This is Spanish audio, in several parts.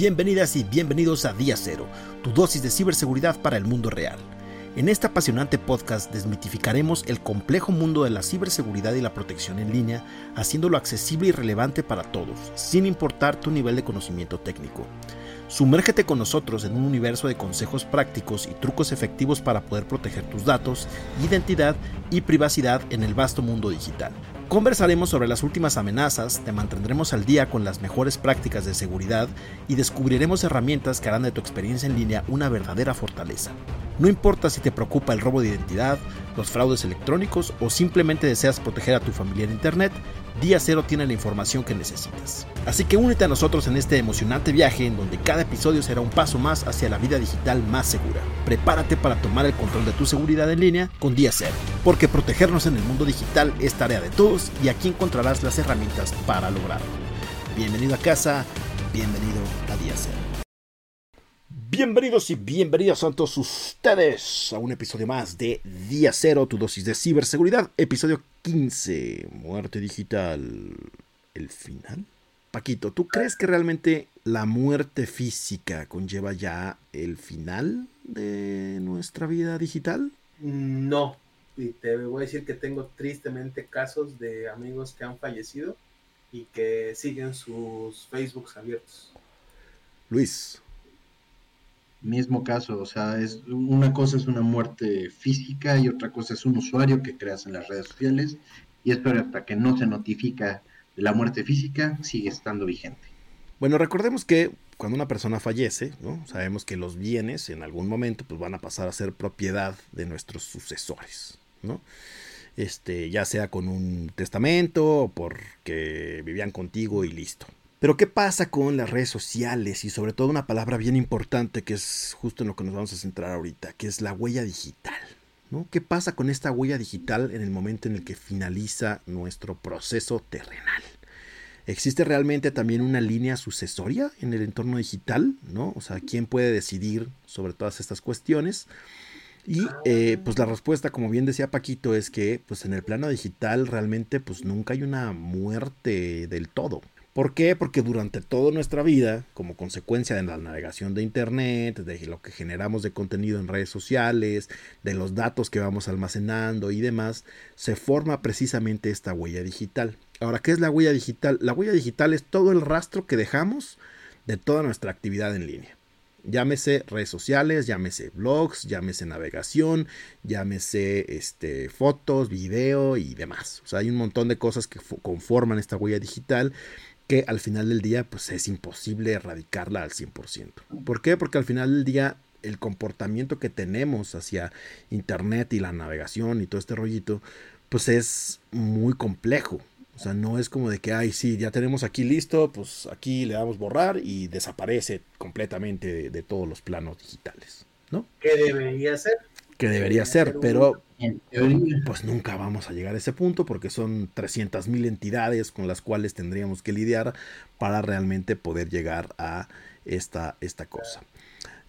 Bienvenidas y bienvenidos a Día Cero, tu dosis de ciberseguridad para el mundo real. En este apasionante podcast desmitificaremos el complejo mundo de la ciberseguridad y la protección en línea, haciéndolo accesible y relevante para todos, sin importar tu nivel de conocimiento técnico. Sumérgete con nosotros en un universo de consejos prácticos y trucos efectivos para poder proteger tus datos, identidad y privacidad en el vasto mundo digital. Conversaremos sobre las últimas amenazas, te mantendremos al día con las mejores prácticas de seguridad y descubriremos herramientas que harán de tu experiencia en línea una verdadera fortaleza. No importa si te preocupa el robo de identidad, los fraudes electrónicos o simplemente deseas proteger a tu familia en Internet, Día Cero tiene la información que necesitas. Así que únete a nosotros en este emocionante viaje en donde cada episodio será un paso más hacia la vida digital más segura. Prepárate para tomar el control de tu seguridad en línea con Día Cero, porque protegernos en el mundo digital es tarea de todos y aquí encontrarás las herramientas para lograrlo. Bienvenido a casa, bienvenido a Día Cero. Bienvenidos y bienvenidos a todos ustedes a un episodio más de Día Cero, tu dosis de ciberseguridad, episodio 15, muerte digital, el final. Paquito, ¿tú crees que realmente la muerte física conlleva ya el final de nuestra vida digital? No, y te voy a decir que tengo tristemente casos de amigos que han fallecido y que siguen sus Facebooks abiertos. Luis, mismo caso, o sea, es una cosa es una muerte física y otra cosa es un usuario que creas en las redes sociales y esto hasta que no se notifica de la muerte física sigue estando vigente. Bueno, recordemos que cuando una persona fallece, ¿no? sabemos que los bienes en algún momento pues, van a pasar a ser propiedad de nuestros sucesores, ¿no? Este, ya sea con un testamento o porque vivían contigo y listo. Pero ¿qué pasa con las redes sociales y sobre todo una palabra bien importante que es justo en lo que nos vamos a centrar ahorita, que es la huella digital? ¿no? ¿Qué pasa con esta huella digital en el momento en el que finaliza nuestro proceso terrenal? ¿Existe realmente también una línea sucesoria en el entorno digital? ¿no? O sea, ¿quién puede decidir sobre todas estas cuestiones? Y eh, pues la respuesta, como bien decía Paquito, es que pues en el plano digital realmente pues nunca hay una muerte del todo. ¿Por qué? Porque durante toda nuestra vida, como consecuencia de la navegación de Internet, de lo que generamos de contenido en redes sociales, de los datos que vamos almacenando y demás, se forma precisamente esta huella digital. Ahora, ¿qué es la huella digital? La huella digital es todo el rastro que dejamos de toda nuestra actividad en línea. Llámese redes sociales, llámese blogs, llámese navegación, llámese este, fotos, video y demás. O sea, hay un montón de cosas que conforman esta huella digital que al final del día pues es imposible erradicarla al 100%. ¿Por qué? Porque al final del día el comportamiento que tenemos hacia internet y la navegación y todo este rollito pues es muy complejo. O sea, no es como de que, ay, sí, ya tenemos aquí listo, pues aquí le damos borrar y desaparece completamente de, todos los planos digitales, ¿no? ¿Qué debería ser? Que debería ser, pero pues nunca vamos a llegar a ese punto porque son 300.000 entidades con las cuales tendríamos que lidiar para realmente poder llegar a esta, esta cosa.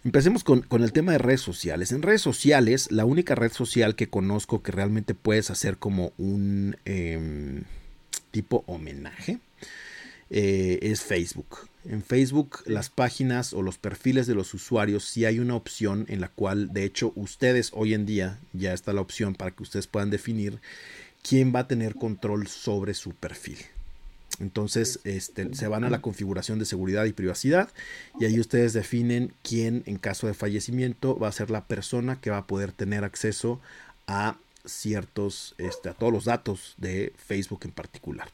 Empecemos con, el tema de redes sociales. En redes sociales, la única red social que conozco que realmente puedes hacer como un em, tipo homenaje eh, es Facebook. En Facebook las páginas o los perfiles de los usuarios sí hay una opción en la cual de hecho ustedes hoy en día ya está la opción para que ustedes puedan definir quién va a tener control sobre su perfil. Entonces este, se van a la configuración de seguridad y privacidad y ahí ustedes definen quién en caso de fallecimiento va a ser la persona que va a poder tener acceso a ciertos, este, a todos los datos de Facebook en particular.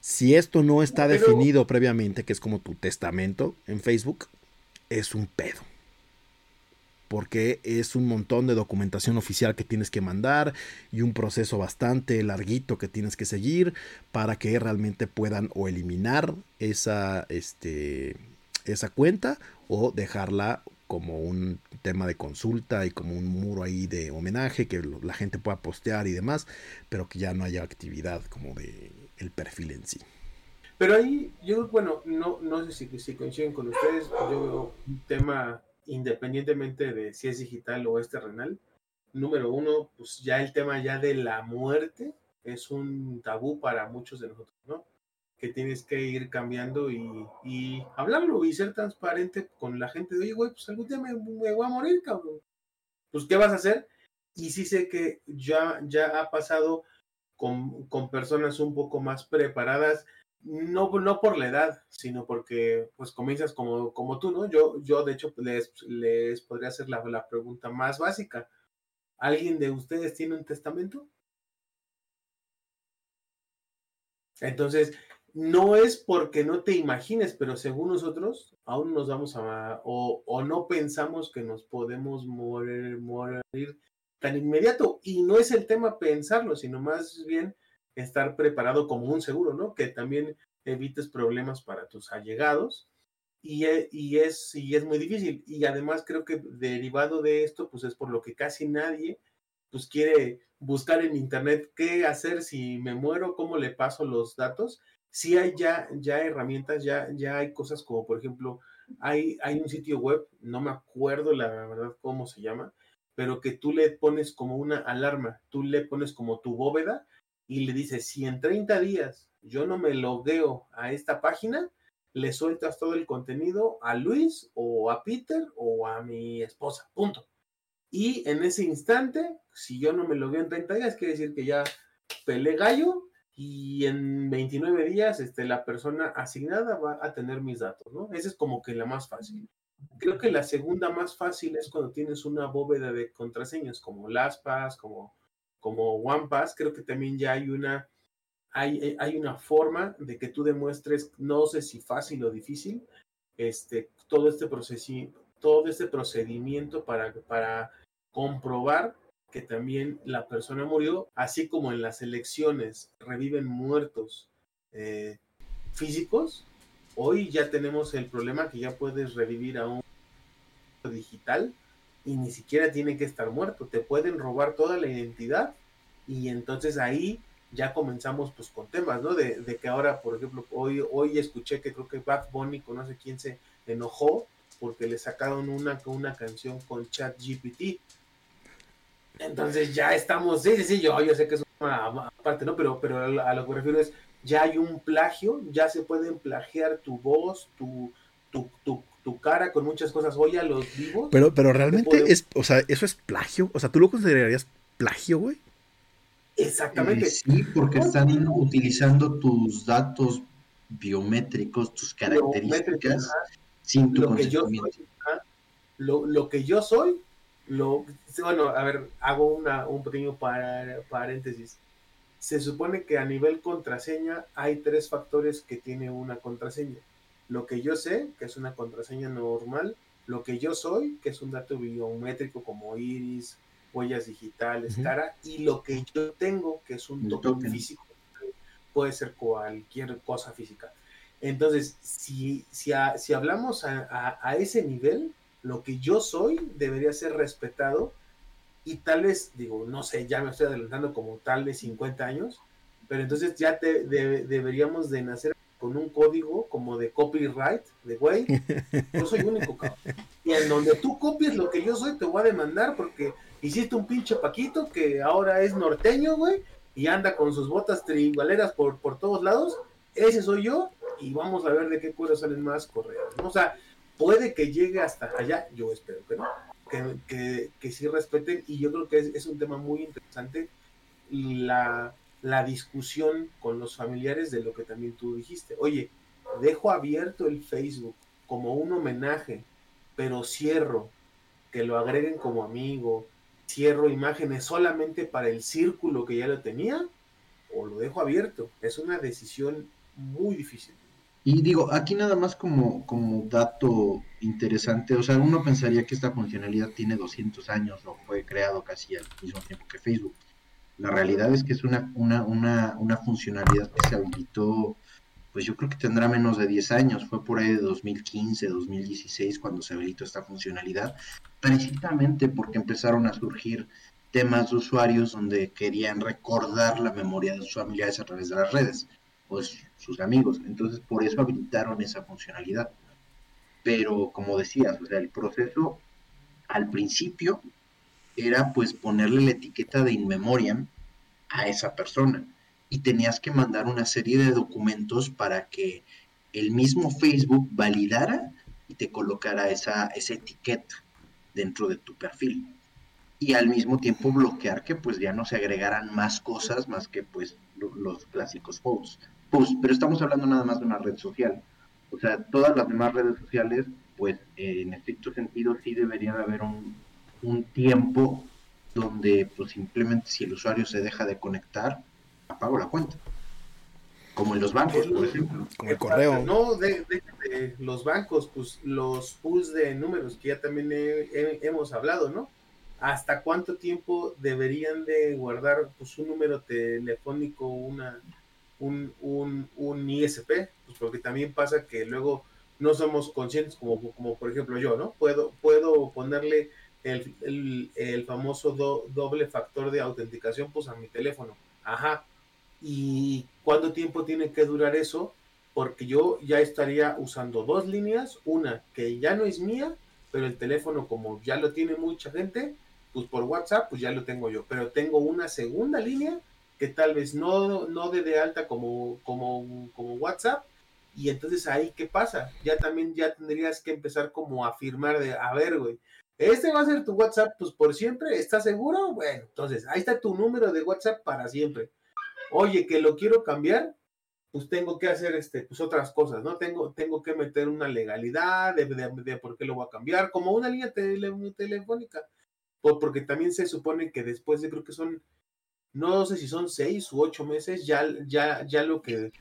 Si esto no está definido previamente, que es como tu testamento en Facebook, es un pedo. Porque es un montón de documentación oficial que tienes que mandar y un proceso bastante larguito que tienes que seguir para que realmente puedan o eliminar esa, este, esa cuenta o dejarla como un tema de consulta y como un muro ahí de homenaje que la gente pueda postear y demás, pero que ya no haya actividad como de el perfil en sí. Pero ahí yo, bueno, no, no sé si, si coinciden con ustedes, yo veo un tema independientemente de si es digital o es terrenal. Número uno, pues ya el tema ya de la muerte es un tabú para muchos de nosotros, ¿no? que tienes que ir cambiando y, y, hablarlo y ser transparente con la gente de, oye, güey, pues algún día me, voy a morir, cabrón. Pues, ¿qué vas a hacer? Y sí sé que ya, ya ha pasado con, con personas un poco más preparadas, no, no por la edad, sino porque pues comienzas como, como tú, ¿no? Yo, yo de hecho les, les podría hacer la, la pregunta más básica. ¿Alguien de ustedes tiene un testamento? Entonces, no es porque no te imagines, pero según nosotros, aún nos vamos a, o, o no pensamos que nos podemos morir, morir tan inmediato. Y no es el tema pensarlo, sino más bien estar preparado como un seguro, ¿no? Que también evites problemas para tus allegados. Y, e, y, es, y es muy difícil. Y además creo que derivado de esto, pues es por lo que casi nadie pues quiere buscar en internet qué hacer si me muero, cómo le paso los datos. Si hay ya, ya herramientas, ya, ya hay cosas como, por ejemplo, hay, hay un sitio web, no me acuerdo la verdad cómo se llama, pero que tú le pones como una alarma, tú le pones como tu bóveda y le dices, si en 30 días yo no me logueo a esta página, le sueltas todo el contenido a Luis o a Peter o a mi esposa, punto. Y en ese instante, si yo no me logueo en 30 días, quiere decir que ya pelé gallo y en 29 días este, la persona asignada va a tener mis datos, ¿no? Esa es como que la más fácil. Creo que la segunda más fácil es cuando tienes una bóveda de contraseñas como LastPass, como, como OnePass. Creo que también ya hay una, hay, hay una forma de que tú demuestres, no sé si fácil o difícil, este, todo, este todo este procedimiento para, para comprobar que también la persona murió, así como en las elecciones reviven muertos eh, físicos, Hoy ya tenemos el problema que ya puedes revivir a un digital y ni siquiera tiene que estar muerto. Te pueden robar toda la identidad y entonces ahí ya comenzamos pues con temas, ¿no? De, que ahora, por ejemplo, hoy, hoy escuché que creo que Bad Bunny, no sé quién se enojó porque le sacaron una, una canción con Chat GPT. Entonces ya estamos, sí, sí, sí, yo, yo sé que es una parte, ¿no? Pero, pero a lo que me refiero es, ya hay un plagio, ya se pueden plagiar tu voz, tu, tu, tu, cara con muchas cosas. Hoy a los vivos. Pero, pero realmente es, o sea, eso es plagio. O sea, ¿tú lo considerarías plagio, güey? Exactamente. Eh, sí, porque están utilizando tus datos biométricos, tus características, sin tu lo que yo soy, lo, lo, que yo soy, lo, bueno, a ver, hago una, un pequeño paréntesis se supone que a nivel contraseña hay tres factores que tiene una contraseña. Lo que yo sé, que es una contraseña normal, lo que yo soy, que es un dato biométrico como iris, huellas digitales, cara, y lo que yo tengo, que es un token, físico, puede ser cualquier cosa física. Entonces, si, si, si hablamos a, a, ese nivel, lo que yo soy debería ser respetado y tal vez, digo, no sé, ya me estoy adelantando como tal de 50 años, pero entonces ya te deberíamos de nacer con un código como de copyright, de güey, yo soy único, cabrón. Y en donde tú copies lo que yo soy, te voy a demandar porque hiciste un pinche Paquito que ahora es norteño, güey, y anda con sus botas triangulares por, por todos lados. Ese soy yo, y vamos a ver de qué cuero salen más correos. O sea, puede que llegue hasta allá, yo espero que no que, que, sí respeten y yo creo que es, un tema muy interesante la, la, discusión con los familiares de lo que también tú dijiste. Oye, dejo abierto el Facebook como un homenaje, pero cierro, que lo agreguen como amigo, cierro imágenes solamente para el círculo que ya lo tenía, o lo dejo abierto. Es una decisión muy difícil. Y digo, aquí nada más como, como dato interesante, o sea, uno pensaría que esta funcionalidad tiene 200 años o fue creado casi al mismo tiempo que Facebook. La realidad es que es una, una, una, una funcionalidad que se habilitó, pues yo creo que tendrá menos de 10 años, fue por ahí de 2015, 2016 cuando se habilitó esta funcionalidad, precisamente porque empezaron a surgir temas de usuarios donde querían recordar la memoria de sus familiares a través de las redes pues sus amigos. Entonces por eso habilitaron esa funcionalidad. Pero como decías, o sea, el proceso al principio era pues ponerle la etiqueta de in memoriam a esa persona. y tenías que mandar una serie de documentos para que el mismo Facebook validara y te colocara esa, esa etiqueta dentro de tu perfil. Y al mismo tiempo bloquear que pues ya no se agregaran más cosas más que pues los clásicos posts. Pues, pero estamos hablando nada más de una red social. O sea, todas las demás redes sociales, pues en estricto sentido sí debería de haber un, un tiempo donde pues simplemente si el usuario se deja de conectar, apago la cuenta. Como en los bancos, por ejemplo. Como el correo. No, de, los bancos, pues los pools de números que ya también hemos hablado, ¿no? ¿Hasta cuánto tiempo deberían de guardar pues, un número telefónico, una, un, un, un ISP? Pues porque también pasa que luego no somos conscientes, como, como por ejemplo yo, ¿no? Puedo, puedo ponerle el, el, famoso doble factor de autenticación pues a mi teléfono. Ajá. ¿Y cuánto tiempo tiene que durar eso? Porque yo ya estaría usando dos líneas, una que ya no es mía, pero el teléfono como ya lo tiene mucha gente, pues por WhatsApp pues ya lo tengo yo, pero tengo una segunda línea que tal vez no, no de, de alta como, como, como WhatsApp, y entonces ahí, ¿qué pasa? Ya también ya tendrías que empezar como a afirmar de, a ver, güey, este va a ser tu WhatsApp, pues por siempre, ¿estás seguro? Bueno, entonces ahí está tu número de WhatsApp para siempre. Oye, que lo quiero cambiar, pues tengo que hacer este, pues otras cosas, ¿no? Tengo, tengo que meter una legalidad de, de, por qué lo voy a cambiar, como una línea telefónica. porque también se supone que después de creo que son, no sé si son seis u ocho meses, ya, ya, ya lo que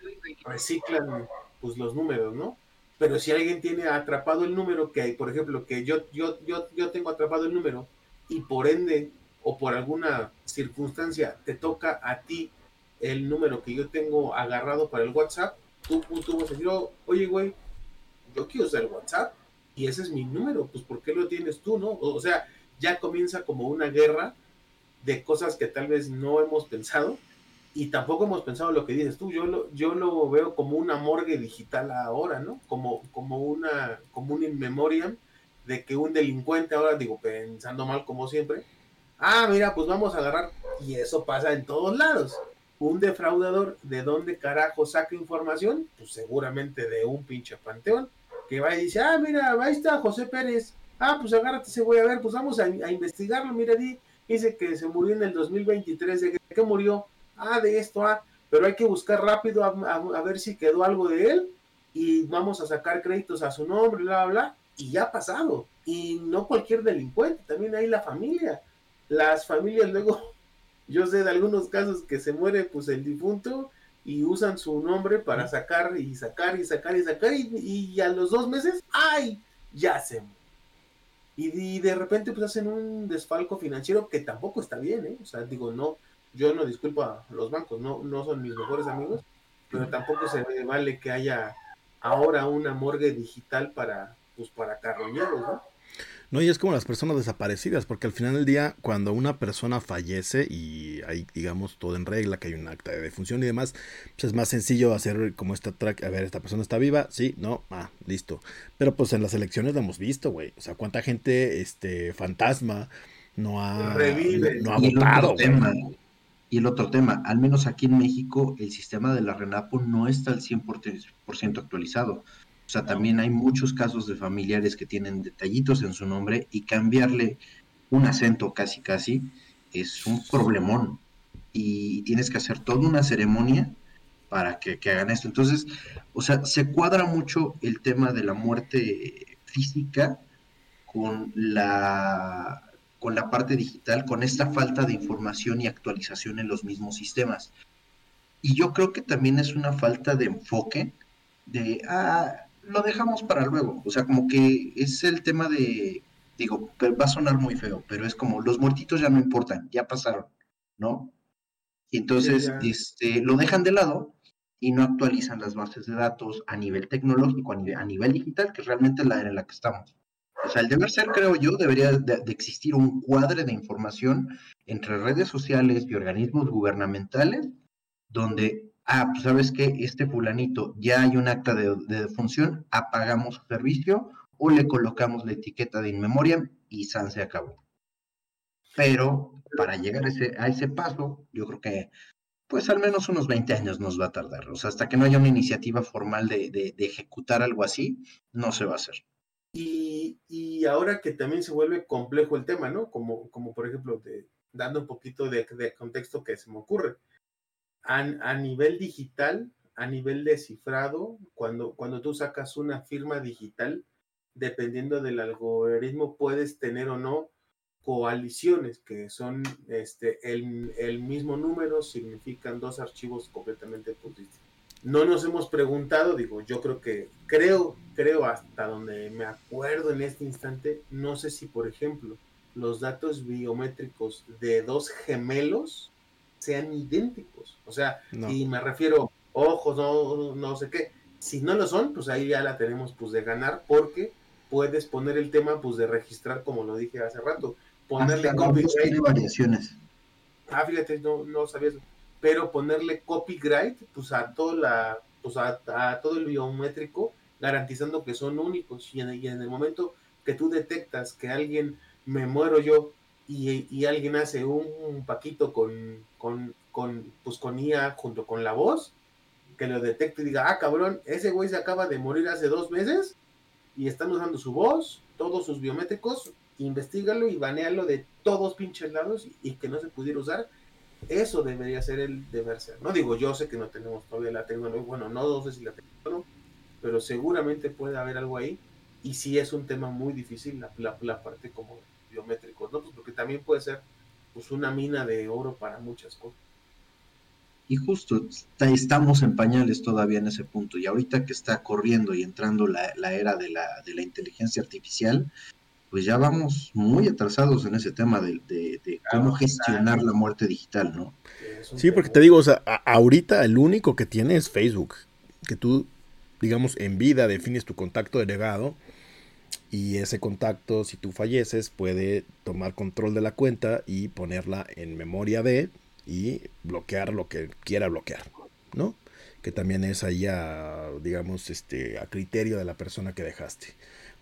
reciclan pues los números, ¿no? Pero si alguien tiene atrapado el número que hay, por ejemplo, que yo, yo, yo, yo tengo atrapado el número y por ende o por alguna circunstancia te toca a ti el número que yo tengo agarrado para el WhatsApp, tú, tú vas a decir, oh, oye, güey, yo quiero usar el WhatsApp y ese es mi número, pues ¿por qué lo tienes tú, no? O sea, ya comienza como una guerra de cosas que tal vez no hemos pensado y tampoco hemos pensado lo que dices tú, yo lo, yo lo veo como una morgue digital ahora, ¿no? Como, como una, como un in memoriam de que un delincuente ahora, digo, pensando mal como siempre, ah, mira, pues vamos a agarrar, y eso pasa en todos lados. Un defraudador, ¿de dónde carajo saca información? Pues seguramente de un pinche panteón, que va y dice, ah, mira, ahí está José Pérez, ah, pues agárrate, se voy a ver, pues vamos a, investigarlo, mira, dice que se murió en el 2023, ¿de qué murió? ah, de esto, ah, pero hay que buscar rápido a, ver si quedó algo de él y vamos a sacar créditos a su nombre, bla, bla, bla, y ya ha pasado. Y no cualquier delincuente, también hay la familia. Las familias luego, yo sé de algunos casos que se muere pues el difunto y usan su nombre para sacar y sacar y sacar y sacar y, a los dos meses, ¡ay! Ya se Y, y, de repente pues hacen un desfalco financiero que tampoco está bien, ¿eh? O sea, digo, no, yo no disculpo a los bancos, no, no son mis mejores amigos, pero tampoco se vale que haya ahora una morgue digital para, pues, para carroñeros, ¿no? No, y es como las personas desaparecidas, porque al final del día, cuando una persona fallece y hay, digamos, todo en regla, que hay un acta de defunción y demás, pues es más sencillo hacer como esta track, a ver, esta persona está viva, sí, no, ah, listo. Pero pues en las elecciones lo hemos visto, güey. O sea, cuánta gente, este, fantasma, no ha, no, ha votado. Y el otro tema, al menos aquí en México, el sistema de la RENAPO no está al 100% actualizado. O sea, también hay muchos casos de familiares que tienen detallitos en su nombre y cambiarle un acento casi casi es un problemón. Y tienes que hacer toda una ceremonia para que, que hagan esto. Entonces, o sea, se cuadra mucho el tema de la muerte física con la con la parte digital, con esta falta de información y actualización en los mismos sistemas. Y yo creo que también es una falta de enfoque de, ah, lo dejamos para luego. O sea, como que es el tema de, digo, va a sonar muy feo, pero es como los muertitos ya no importan, ya pasaron, ¿no? Y entonces este, lo dejan de lado y no actualizan las bases de datos a nivel tecnológico, a nivel, a nivel digital, que es realmente la era en la que estamos. O sea, el deber ser, creo yo, debería de, existir un cuadre de información entre redes sociales y organismos gubernamentales donde, ah, pues sabes que este fulanito ya hay un acta de, defunción, apagamos su servicio o le colocamos la etiqueta de inmemoria y San se acabó. Pero para llegar a ese, a ese paso, yo creo que pues al menos unos 20 años nos va a tardar. O sea, hasta que no haya una iniciativa formal de, de, ejecutar algo así, no se va a hacer. Y, y, ahora que también se vuelve complejo el tema, ¿no? Como, como por ejemplo, de, dando un poquito de, de contexto que se me ocurre. A, a, nivel digital, a nivel de cifrado, cuando, cuando tú sacas una firma digital, dependiendo del algoritmo, puedes tener o no coaliciones, que son este, el, el mismo número, significan dos archivos completamente distintos. No nos hemos preguntado, digo, yo creo que, creo, creo hasta donde me acuerdo en este instante, no sé si, por ejemplo, los datos biométricos de dos gemelos sean idénticos. O sea, y me refiero, ojos, no, no sé qué. Si no lo son, pues ahí ya la tenemos pues de ganar porque puedes poner el tema pues de registrar, como lo dije hace rato, ponerle copyright. variaciones. Ah, fíjate, no, no sabía eso. Pero ponerle copyright pues a toda la, pues a, todo el biométrico, garantizando que son únicos. Y en, en, el momento que tú detectas que alguien me muero yo y, alguien hace un, paquito con, con, con, pues IA junto con la voz, que lo detecte y diga, ah, cabrón, ese güey se acaba de morir hace dos meses y están usando su voz, todos sus biométricos, investigalo y banealo de todos pinches lados y, que no se pudiera usar. Eso debería ser el deber ser. No digo, yo sé que no tenemos todavía la tecnología, bueno, no, sé si la tenemos, pero seguramente puede haber algo ahí. Y si es un tema muy difícil, la, la, parte como biométricos, ¿no? Pues porque también puede ser pues una mina de oro para muchas cosas. Y justo estamos en pañales todavía en ese punto. Y ahorita que está corriendo y entrando la, era de la, de la, inteligencia artificial, pues ya vamos muy atrasados en ese tema de, de, cómo gestionar la muerte digital, ¿no? Sí, porque te digo, o sea, ahorita el único que tiene es Facebook. Que tú, digamos, en vida defines tu contacto delegado y ese contacto, si tú falleces, puede tomar control de la cuenta y ponerla en memoria de y bloquear lo que quiera bloquear, ¿no? Que también es ahí digamos, este, a criterio de la persona que dejaste.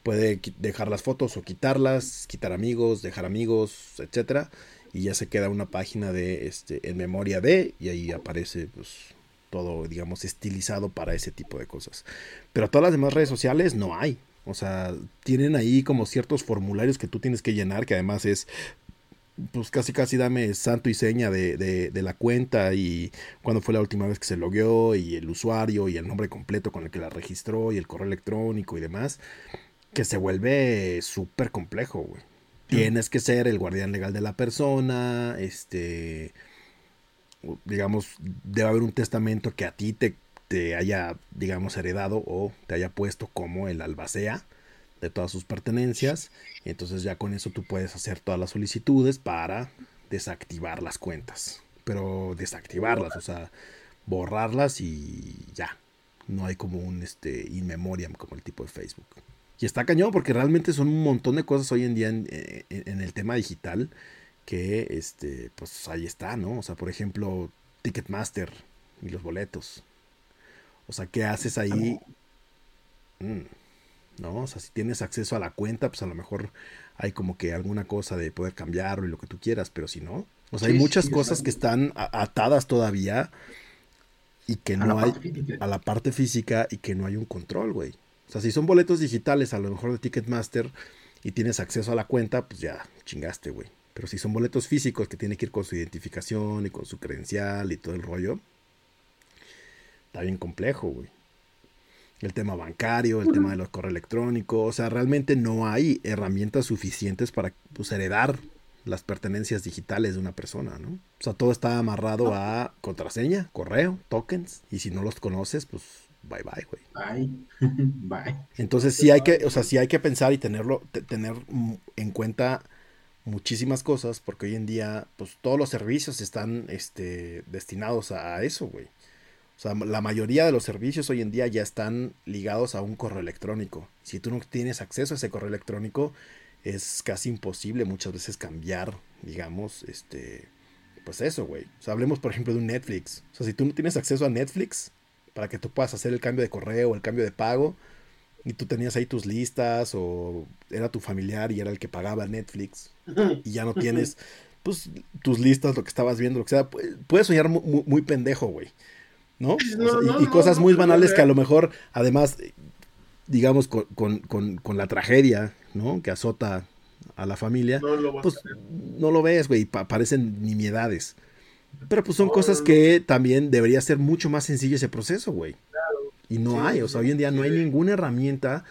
Puede dejar las fotos o quitarlas, quitar amigos, dejar amigos, etcétera, y ya se queda una página de, este, en memoria de, y ahí aparece, pues, todo, digamos, estilizado para ese tipo de cosas. Pero todas las demás redes sociales no hay. O sea, tienen ahí como ciertos formularios que tú tienes que llenar, que además es pues casi casi dame santo y seña de, de, la cuenta y cuándo fue la última vez que se logueó y el usuario y el nombre completo con el que la registró y el correo electrónico y demás, que se vuelve súper complejo, güey. Tienes que ser el guardián legal de la persona, este, digamos, debe haber un testamento que a ti te, te haya, digamos, heredado o te haya puesto como el albacea de todas sus pertenencias. Entonces ya con eso tú puedes hacer todas las solicitudes para desactivar las cuentas. Pero desactivarlas, o sea, borrarlas y ya. No hay como un este, in como el tipo de Facebook. Y está cañón porque realmente son un montón de cosas hoy en día en, en, el tema digital que este pues ahí está, ¿no? O sea, por ejemplo, Ticketmaster y los boletos. O sea, ¿qué haces ahí? Mm. ¿no? O sea, si tienes acceso a la cuenta, pues a lo mejor hay como que alguna cosa de poder cambiarlo y lo que tú quieras, pero si no, o sea, hay muchas cosas que están atadas todavía y que no hay a la parte física y que no hay un control, güey. O sea, si son boletos digitales, a lo mejor de Ticketmaster y tienes acceso a la cuenta, pues ya chingaste, güey. Pero si son boletos físicos que tiene que ir con su identificación y con su credencial y todo el rollo, está bien complejo, güey el tema bancario, el tema de los correos electrónicos, o sea, realmente no hay herramientas suficientes para pues, heredar las pertenencias digitales de una persona, ¿no? O sea, todo está amarrado a contraseña, correo, tokens, y si no los conoces, pues bye bye, güey. Bye. bye. Entonces sí hay que, o sea, sí hay que pensar y tenerlo, tener en cuenta muchísimas cosas, porque hoy en día, pues todos los servicios están este, destinados a eso, güey. O sea, la mayoría de los servicios hoy en día ya están ligados a un correo electrónico. Si tú no tienes acceso a ese correo electrónico, es casi imposible muchas veces cambiar, digamos, este, pues eso, güey. O sea, hablemos por ejemplo de un Netflix. O sea, si tú no tienes acceso a Netflix para que tú puedas hacer el cambio de correo, el cambio de pago, y tú tenías ahí tus listas o era tu familiar y era el que pagaba Netflix y ya no tienes pues tus listas, lo que estabas viendo, lo que sea, puedes soñar muy, pendejo, güey. ¿No? y, cosas muy banales que a lo mejor, además, digamos, con, la tragedia, ¿no? Que azota a la familia, pues no lo ves, güey, parecen nimiedades. Pero pues son cosas que también debería ser mucho más sencillo ese proceso, güey. Y no hay, o sea, hoy en día no hay ninguna herramienta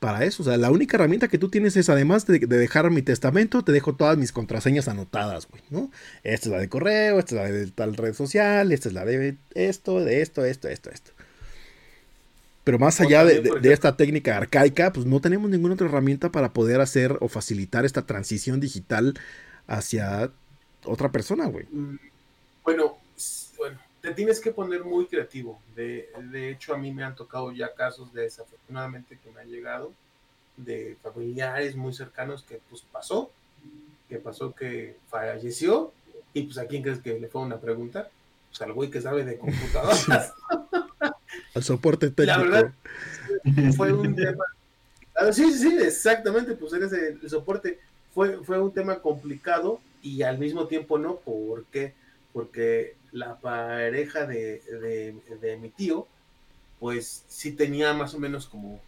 para eso. O sea, la única herramienta que tú tienes es, además de, dejar mi testamento, te dejo todas mis contraseñas anotadas, güey, ¿no? Esta es la de correo, esta es la de tal red social, esta es la de esto, de esto, esto, esto, esto. Pero más allá de, de, esta técnica arcaica, pues no tenemos ninguna otra herramienta para poder hacer o facilitar esta transición digital hacia otra persona, güey. Mm, bueno, bueno, te tienes que poner muy creativo. De, hecho, a mí me han tocado ya casos de desafortunadamente que me han llegado de familiares muy cercanos que pues pasó, que pasó que falleció y pues a quién crees que le fue una pregunta, pues al güey que sabe de computadoras. al soporte técnico. La verdad, fue un tema. Ah, sí, sí, exactamente, pues eres el, soporte. Fue, fue un tema complicado y al mismo tiempo no, ¿por qué? porque la pareja de, mi tío, pues sí tenía más o menos como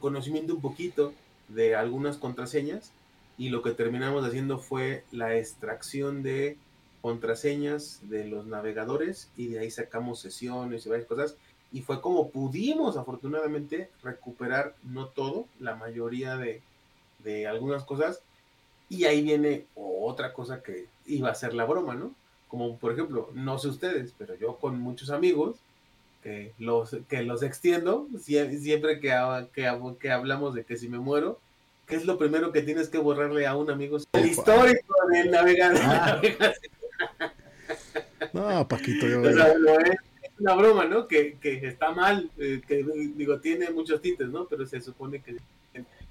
conocimiento un poquito de algunas contraseñas y lo que terminamos haciendo fue la extracción de contraseñas de los navegadores y de ahí sacamos sesiones y varias cosas y fue como pudimos afortunadamente recuperar no todo, la mayoría de, de algunas cosas y ahí viene otra cosa que iba a ser la broma, ¿no? Como por ejemplo, no sé ustedes, pero yo con muchos amigos que los, que los extiendo, siempre que, que, que hablamos de que si me muero, ¿qué es lo primero que tienes que borrarle a un amigo? El histórico del navegador. Ah. No, Paquito, yo... es una broma, ¿no? Que, que está mal, eh, que digo, tiene muchos tintes, ¿no? Pero se supone que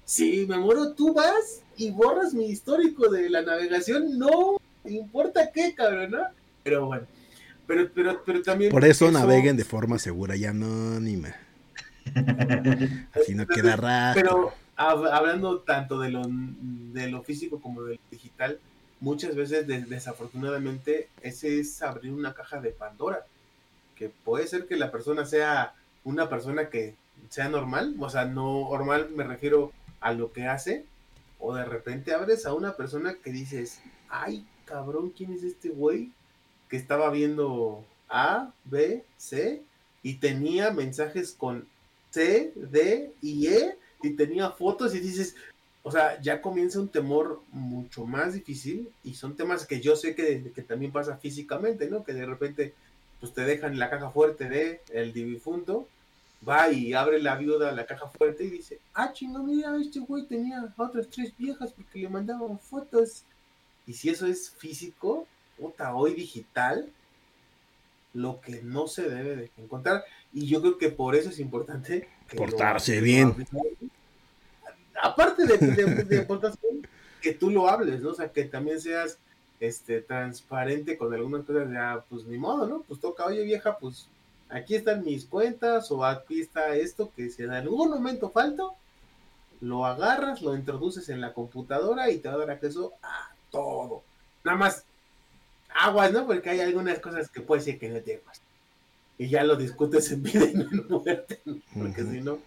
si me muero, tú vas y borras mi histórico de la navegación. No, importa qué, cabrón, ¿no? Pero bueno. Pero, pero, pero también. Por eso, naveguen de forma segura y anónima. Así no queda raro. Pero hablando tanto de lo, de lo físico como de lo digital, muchas veces desafortunadamente ese es abrir una caja de Pandora. Que puede ser que la persona sea una persona que sea normal, o sea, no normal me refiero a lo que hace, o de repente abres a una persona que dices, ay, cabrón, ¿quién es este güey? Que estaba viendo A, B, C y tenía mensajes con C, D y E y tenía fotos y dices, o sea, ya comienza un temor mucho más difícil y son temas que yo sé que, también pasa físicamente, ¿no? Que de repente pues te dejan la caja fuerte de el difunto, va y abre la viuda la caja fuerte y dice, ah, chingo, mira, este güey tenía otras tres viejas porque le mandaban fotos y si eso es físico, puta, hoy digital, lo que no se debe de encontrar. Y yo creo que por eso es importante. Portarse bien. aparte de, de, que tú lo hables, ¿no? O sea, que también seas este transparente con algunas cosas, ya, pues ni modo, ¿no? Pues toca, oye vieja, pues aquí están mis cuentas o aquí está esto que si en algún momento falto, lo agarras, lo introduces en la computadora y te va a dar acceso a todo. Nada más aguas, ¿no? Porque hay algunas cosas que puede ser que no te Y ya lo discutes en vida y no en muerte, porque si no,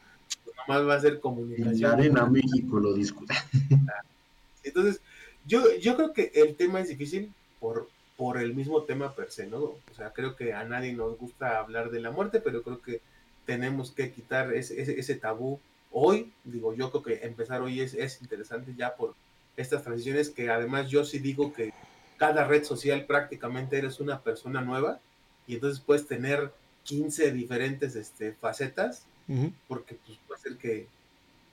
pues nada más va a ser comunicación. En Arena México lo discute. Entonces, yo, yo creo que el tema es difícil por, por el mismo tema per se, ¿no? O sea, creo que a nadie nos gusta hablar de la muerte, pero creo que tenemos que quitar ese, ese, tabú hoy. Digo, yo creo que empezar hoy es, es interesante ya por estas transiciones que además yo sí digo que cada red social prácticamente eres una persona nueva y entonces puedes tener 15 diferentes este, facetas porque pues puede ser que,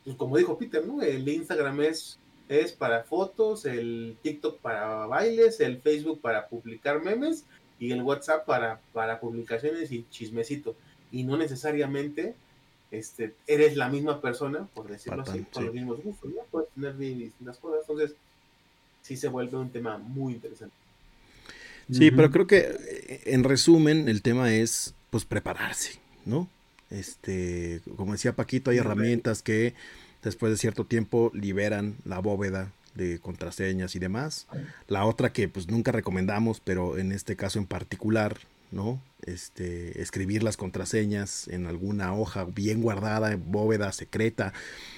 pues como dijo Peter, ¿no? El Instagram es, es para fotos, el TikTok para bailes, el Facebook para publicar memes y el WhatsApp para, para publicaciones y chismecito. Y no necesariamente este, eres la misma persona, por decirlo así, con los mismos gustos, ¿no? Puedes tener distintas cosas, entonces sí se vuelve un tema muy interesante. Sí, pero creo que eh, en resumen el tema es pues prepararse, ¿no? Este, como decía Paquito, hay herramientas que después de cierto tiempo liberan la bóveda de contraseñas y demás. La otra que pues nunca recomendamos, pero en este caso en particular, ¿no? Este, escribir las contraseñas en alguna hoja bien guardada, en bóveda secreta,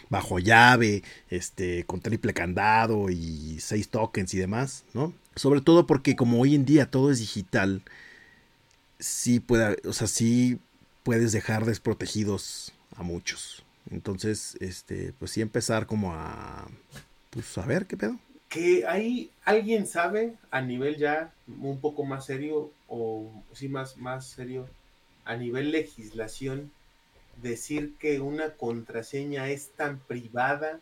bajo llave, este, con triple candado y seis tokens y demás, ¿no? Sobre todo porque como hoy en día todo es digital, sí puede, o sea, sí puedes dejar desprotegidos a muchos. Entonces, este, pues sí empezar como a, pues a ver qué pedo. Que hay, alguien sabe a nivel ya un poco más serio o sí más, más serio a nivel legislación decir que una contraseña es tan privada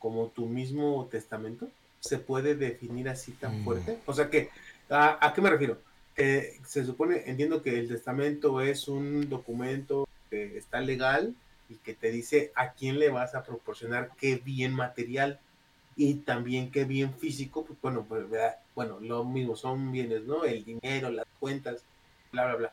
como tu mismo testamento? ¿Se puede definir así tan mm. fuerte? O sea que, ¿a, qué me refiero? Que se supone, entiendo que el testamento es un documento que está legal y que te dice a quién le vas a proporcionar qué bien material y también qué bien físico, pues bueno, pues, bueno, lo mismo son bienes, ¿no? El dinero, las cuentas, bla, bla, bla.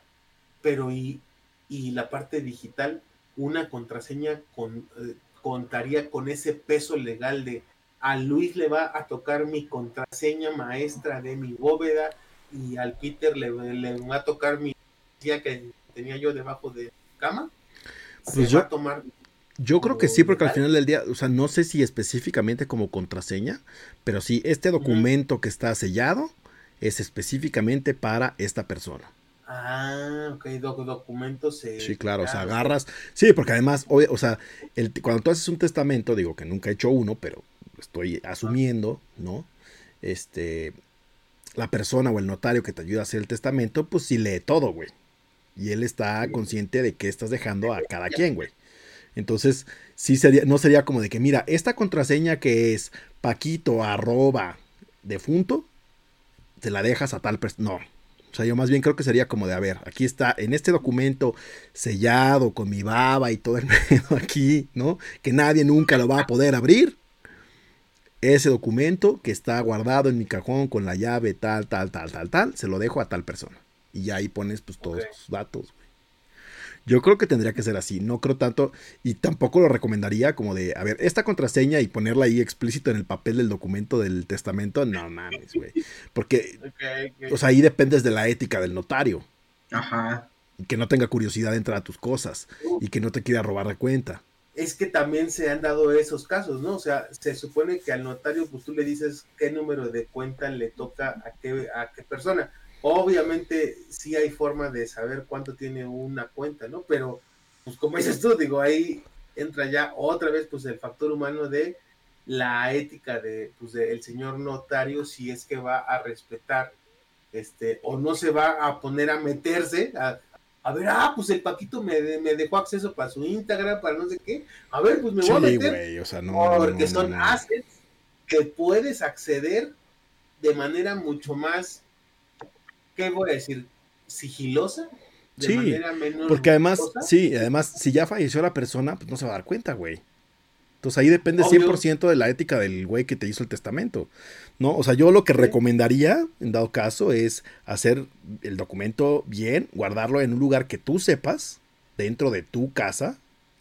Pero y, y la parte digital, una contraseña con, eh, contaría con ese peso legal de a Luis le va a tocar mi contraseña maestra de mi bóveda y al Peter le, va a tocar mi que tenía yo debajo de cama. Pues yo, tomar yo creo que sí, porque al final del día, o sea, no sé si específicamente como contraseña, pero sí, este documento que está sellado es específicamente para esta persona. Ah, ok, documentos. sí, claro, o sea, agarras. Sí, porque además, o, sea, el, cuando tú haces un testamento, digo que nunca he hecho uno, pero estoy asumiendo, ¿no? Este, la persona o el notario que te ayuda a hacer el testamento, pues sí lee todo, güey. Y él está consciente de que estás dejando a cada quien, güey. Entonces, sí sería, no sería como de que, mira, esta contraseña que es Paquito arroba defunto, te la dejas a tal persona. No. O sea, yo más bien creo que sería como de, a ver, aquí está, en este documento sellado con mi baba y todo el medio aquí, ¿no? Que nadie nunca lo va a poder abrir. Ese documento que está guardado en mi cajón con la llave tal, tal, tal, tal, tal, se lo dejo a tal persona. Y ya ahí pones pues todos tus datos. Yo creo que tendría que ser así, no creo tanto y tampoco lo recomendaría como de, a ver, esta contraseña y ponerla ahí explícito en el papel del documento del testamento, no mames, güey. Porque, o sea, ahí dependes de la ética del notario. Ajá. Y que no tenga curiosidad de entrar a tus cosas y que no te quiera robar la cuenta. Es que también se han dado esos casos, ¿no? O sea, se supone que al notario, pues tú le dices qué número de cuenta le toca a qué, a qué persona Obviamente sí hay forma de saber cuánto tiene una cuenta, ¿no? Pero, pues como dices tú, digo, ahí entra ya otra vez pues el factor humano de la ética de pues del señor notario si es que va a respetar este o no se va a poner a meterse a, a ver, ah, pues el Paquito me, me, dejó acceso para su Instagram, para no sé qué. A ver, pues me voy a meter. o sea, no, porque son assets que puedes acceder de manera mucho más ¿qué voy a decir? ¿Sigilosa? De sí, manera menos porque además, sí, además, si ya falleció la persona, pues no se va a dar cuenta, güey. Entonces ahí depende 100% de la ética del güey que te hizo el testamento, ¿no? O sea, yo lo que recomendaría, en dado caso, es hacer el documento bien, guardarlo en un lugar que tú sepas, dentro de tu casa,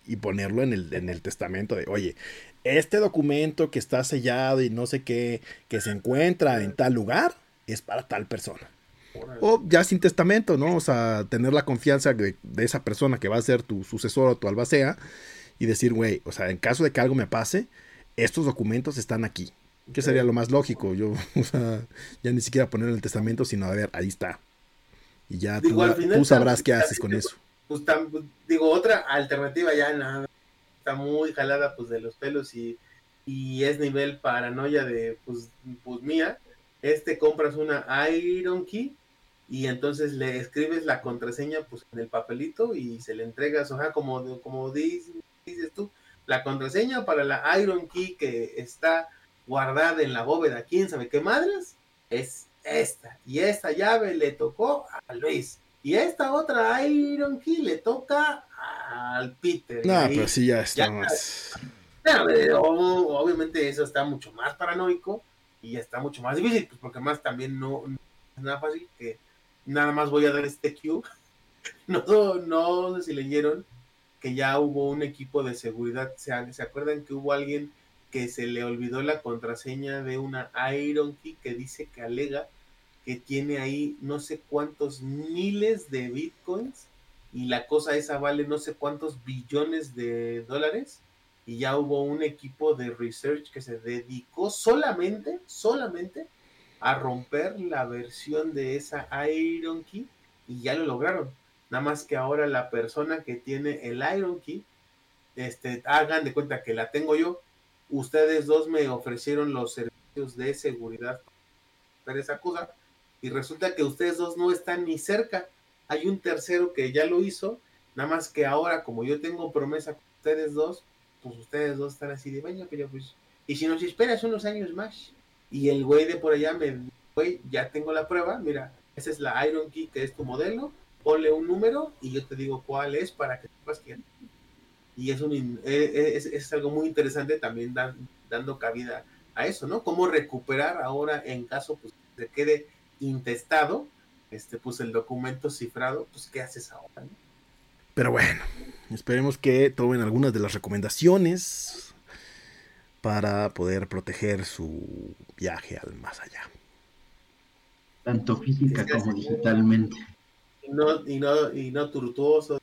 y ponerlo en el, en el testamento de, oye, este documento que está sellado y no sé qué, que se encuentra en tal lugar, es para tal persona. O ya sin testamento, ¿no? O sea, tener la confianza de, esa persona que va a ser tu sucesor o tu albacea y decir, güey, o sea, en caso de que algo me pase, estos documentos están aquí. ¿Qué sería lo más lógico? Yo, o sea, ya ni siquiera poner en el testamento, sino a ver, ahí está. Y ya tú, sabrás qué haces con eso. Pues, digo, otra alternativa ya nada, está muy jalada pues de los pelos y, y es nivel paranoia de pues, pues mía. Este compras una Iron Key y entonces le escribes la contraseña pues en el papelito y se le entregas, o sea, como, como dices, tú, la contraseña para la Iron Key que está guardada en la bóveda, quién sabe qué madres, es esta. Y esta llave le tocó a Luis. Y esta otra Iron Key le toca al Peter. No, pero sí ya está más. obviamente eso está mucho más paranoico y está mucho más difícil, pues porque más también no es nada fácil que nada más voy a dar este cue. No, no sé si leyeron que ya hubo un equipo de seguridad. ¿Se, ¿Se acuerdan que hubo alguien que se le olvidó la contraseña de una Iron Key que dice que alega que tiene ahí no sé cuántos miles de bitcoins y la cosa esa vale no sé cuántos billones de dólares y ya hubo un equipo de research que se dedicó solamente, solamente a romper la versión de esa Iron Key y ya lo lograron. Nada más que ahora la persona que tiene el Iron Key, este, hagan de cuenta que la tengo yo. Ustedes dos me ofrecieron los servicios de seguridad para esa cosa y resulta que ustedes dos no están ni cerca. Hay un tercero que ya lo hizo, nada más que ahora como yo tengo promesa con ustedes dos, pues ustedes dos están así de, baño, pero pues, y si nos esperas unos años más, y el güey de por allá me, güey, ya tengo la prueba, mira, esa es la Iron Key que es tu modelo, ponle un número y yo te digo cuál es para que sepas quién. Y es, un, e, e, es, es algo muy interesante también dando cabida a eso, ¿no? Cómo recuperar ahora en caso pues se quede intestado, este, pues el documento cifrado, pues ¿qué haces ahora? No? Pero bueno, esperemos que tomen algunas de las recomendaciones para poder proteger su viaje al más allá. Tanto física como digitalmente. Y no, y no, y no tortuoso.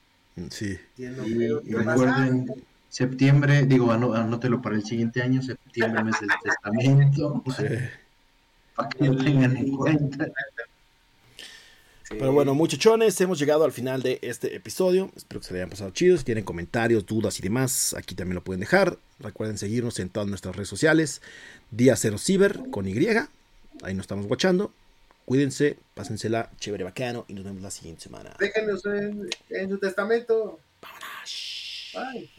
Sí. Y, recuerden, septiembre, digo, anótelo para el siguiente año, septiembre, mes del testamento. Sí. Para que lo tengan en cuenta. Pero bueno, muchachones, hemos llegado al final de este episodio. Espero que se le hayan pasado chidos. Si tienen comentarios, dudas y demás, aquí también lo pueden dejar. Recuerden seguirnos en todas nuestras redes sociales. Día Cero Ciber con Y. Ahí nos estamos guachando. Cuídense, pásensela chévere, bacano. Y nos vemos la siguiente semana. Déjenos en, en su testamento. Vámonos. Bye.